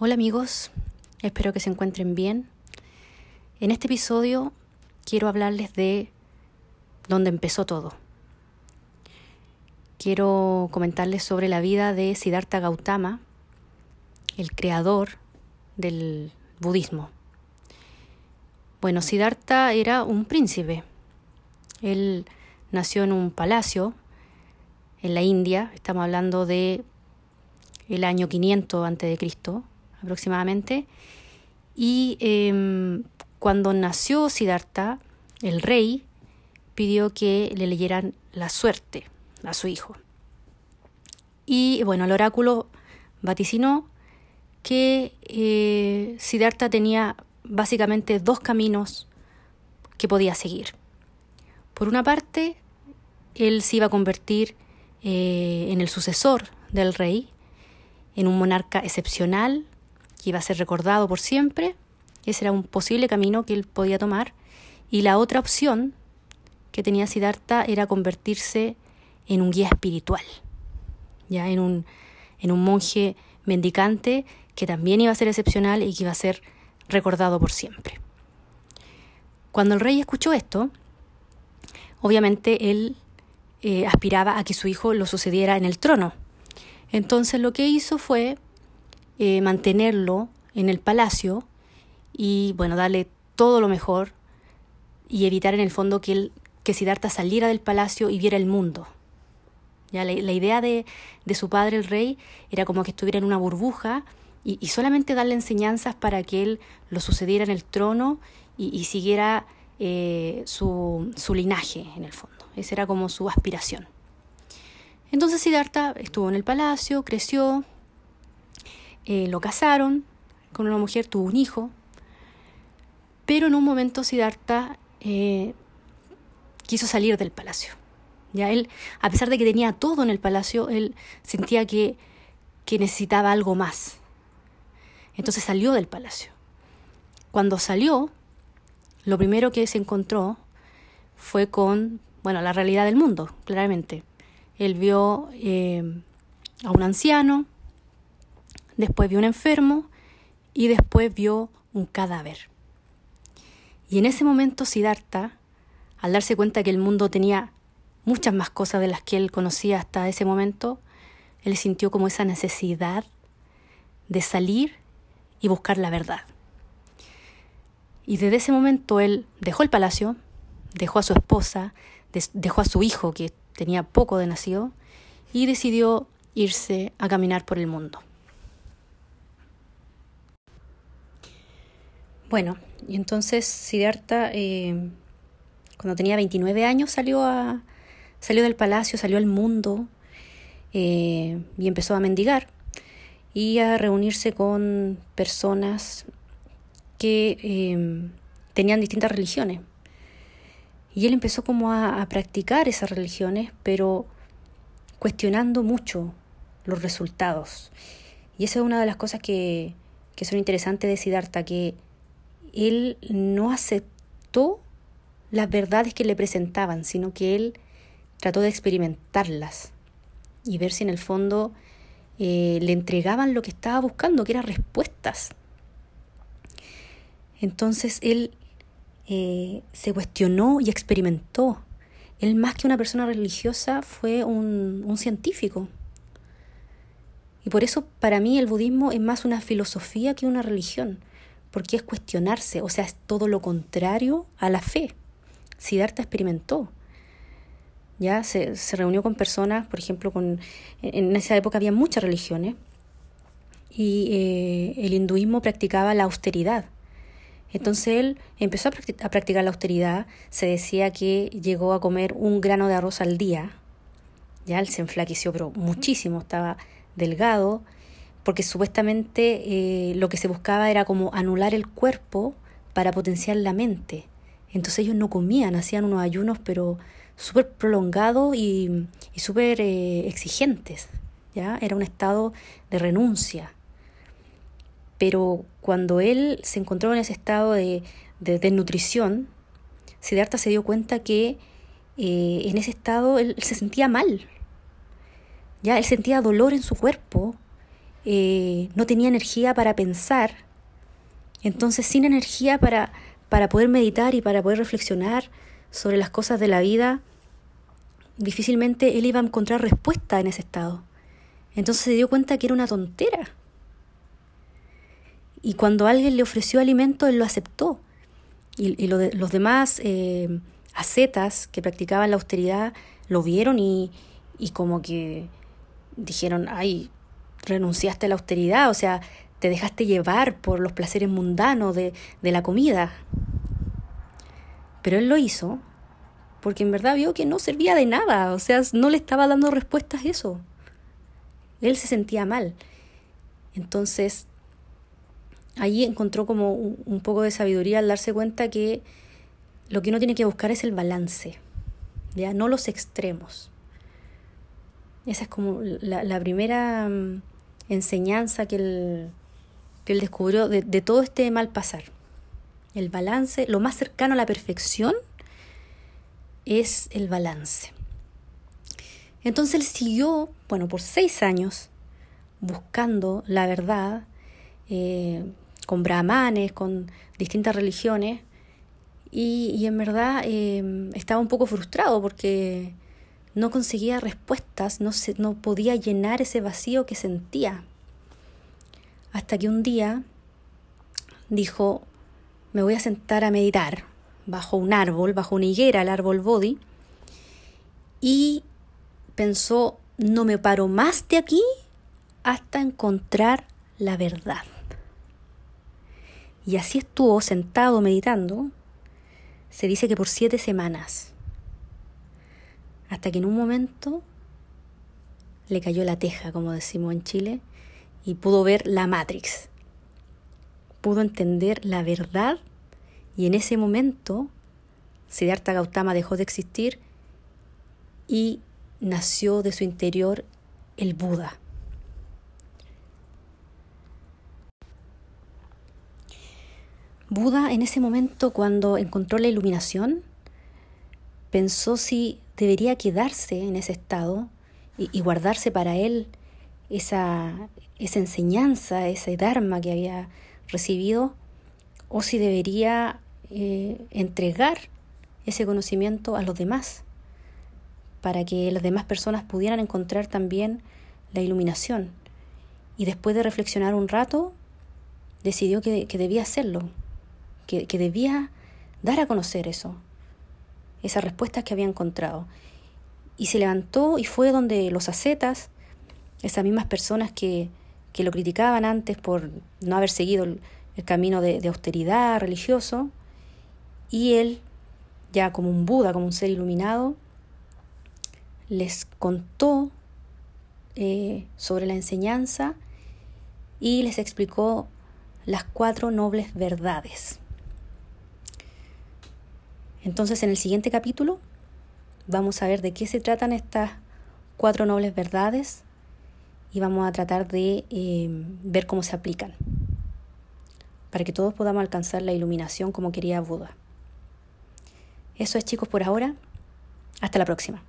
Hola amigos, espero que se encuentren bien. En este episodio quiero hablarles de dónde empezó todo. Quiero comentarles sobre la vida de Siddhartha Gautama, el creador del budismo. Bueno, Siddhartha era un príncipe. Él nació en un palacio en la India, estamos hablando de el año 500 a.C., aproximadamente. Y em, cuando nació Siddhartha, el rey pidió que le leyeran la suerte a su hijo. Y bueno, el oráculo vaticinó que eh, Siddhartha tenía básicamente dos caminos que podía seguir. Por una parte, él se iba a convertir eh, en el sucesor del rey, en un monarca excepcional, que iba a ser recordado por siempre. Ese era un posible camino que él podía tomar. Y la otra opción que tenía Siddhartha era convertirse en un guía espiritual, ya en un, en un monje mendicante que también iba a ser excepcional y que iba a ser recordado por siempre. Cuando el rey escuchó esto, obviamente él eh, aspiraba a que su hijo lo sucediera en el trono. Entonces lo que hizo fue eh, mantenerlo en el palacio y bueno, darle todo lo mejor y evitar en el fondo que, él, que Siddhartha saliera del palacio y viera el mundo. Ya, la, idea de, de, su padre, el rey, era como que estuviera en una burbuja y, solamente darle enseñanzas para que él lo sucediera en el trono y, siguiera eh, su, su linaje, en el fondo. Esa era como su aspiración. Entonces Siddhartha estuvo en el palacio, creció, eh, lo casaron con una mujer, tuvo un hijo, pero en un momento Siddhartha eh, quiso salir del palacio. Ya él, a pesar de que tenía todo en el palacio, él sentía que, que necesitaba algo más. Entonces salió del palacio. Cuando salió, lo primero que se encontró fue con, bueno, la realidad del mundo, claramente. Él vio eh, a un anciano, después vio un enfermo y después vio un cadáver. Y en ese momento Siddhartha, al darse cuenta que el mundo tenía muchas más cosas de las que él conocía hasta ese momento, él sintió como esa necesidad de salir y buscar la verdad. Y desde ese momento él dejó el palacio, dejó a su esposa, dejó a su hijo que tenía poco de nacido, y decidió irse a caminar por el mundo. Bueno, y entonces Siddhartha, eh, cuando tenía 29 años, salió, a, salió del palacio, salió al mundo eh, y empezó a mendigar y a reunirse con personas que eh, tenían distintas religiones. Y él empezó como a, a, practicar esas religiones, pero cuestionando mucho los resultados. Y esa es una de las cosas que, que son interesantes de Siddhartha, que él no aceptó las verdades que le presentaban, sino que él trató de experimentarlas y ver si en el fondo eh, le entregaban lo que estaba buscando, que eran respuestas. Entonces él eh, se cuestionó y experimentó. Él más que una persona religiosa fue un, un científico. Y por eso para mí el budismo es más una filosofía que una religión porque es cuestionarse, o sea, es todo lo contrario a la fe. Siddhartha experimentó. Ya se, reunió con personas, por ejemplo, con, en esa época había muchas religiones y eh, el hinduismo practicaba la austeridad. Entonces él empezó a, a practicar la austeridad, se decía que llegó a comer un grano de arroz al día, ya él se enflaqueció, pero muchísimo, estaba delgado, porque supuestamente eh, lo que se buscaba era como anular el cuerpo para potenciar la mente. Entonces ellos no comían, hacían unos ayunos, pero súper prolongados y, y súper eh, exigentes. ¿ya? Era un estado de renuncia. Pero cuando él se encontró en ese estado de, de desnutrición, Siddhartha se dio cuenta que eh, en ese estado él se sentía mal. Ya él sentía dolor en su cuerpo eh, no tenía energía para pensar, entonces sin energía para, para poder meditar y para poder reflexionar sobre las cosas de la vida, difícilmente él iba a encontrar respuesta en ese estado. Entonces se dio cuenta que era una tontera. Y cuando alguien le ofreció alimento, él lo aceptó. Y, los demás eh, ascetas que practicaban la austeridad lo vieron y, y como que dijeron, ay, renunciaste a la austeridad, o sea, te dejaste llevar por los placeres mundanos de, de la comida. Pero él lo hizo porque en verdad vio que no servía de nada, o sea, no le estaba dando respuestas a eso. Él se sentía mal. Entonces, allí encontró como un, poco de sabiduría al darse cuenta que lo que uno tiene que buscar es el balance, ya no los extremos. Esa es como la, primera mm, enseñanza que él, que él descubrió de, todo este mal pasar. El balance, lo más cercano a la perfección es el balance. Entonces él siguió, bueno, por seis años buscando la verdad eh, con brahmanes, con distintas religiones, y, en verdad eh, estaba un poco frustrado porque no conseguía respuestas, no, se, no podía llenar ese vacío que sentía. Hasta que un día dijo, me voy a sentar a meditar bajo un árbol, bajo una higuera, el árbol Bodhi, y pensó, no me paro más de aquí hasta encontrar la verdad. Y así estuvo sentado meditando, se dice que por siete semanas, hasta que en un momento le cayó la teja, como decimos en Chile, y pudo ver la Matrix, pudo entender la verdad y en ese momento Siddhartha Gautama dejó de existir y nació de su interior el Buda. Buda en ese momento cuando encontró la iluminación pensó si debería quedarse en ese estado y, guardarse para él esa, enseñanza, ese dharma que había recibido, o si debería eh, entregar ese conocimiento a los demás para que las demás personas pudieran encontrar también la iluminación. Y después de reflexionar un rato, decidió que, debía hacerlo, que, debía dar a conocer eso, esas respuestas que había encontrado. Y se levantó y fue donde los ascetas, esas mismas personas que, que lo criticaban antes por no haber seguido el, camino de, austeridad religioso, y él, ya como un Buda, como un ser iluminado, les contó eh, sobre la enseñanza y les explicó las cuatro nobles verdades. Entonces en el siguiente capítulo vamos a ver de qué se tratan estas cuatro nobles verdades y vamos a tratar de eh, ver cómo se aplican para que todos podamos alcanzar la iluminación como quería Buda. Eso es chicos por ahora. Hasta la próxima.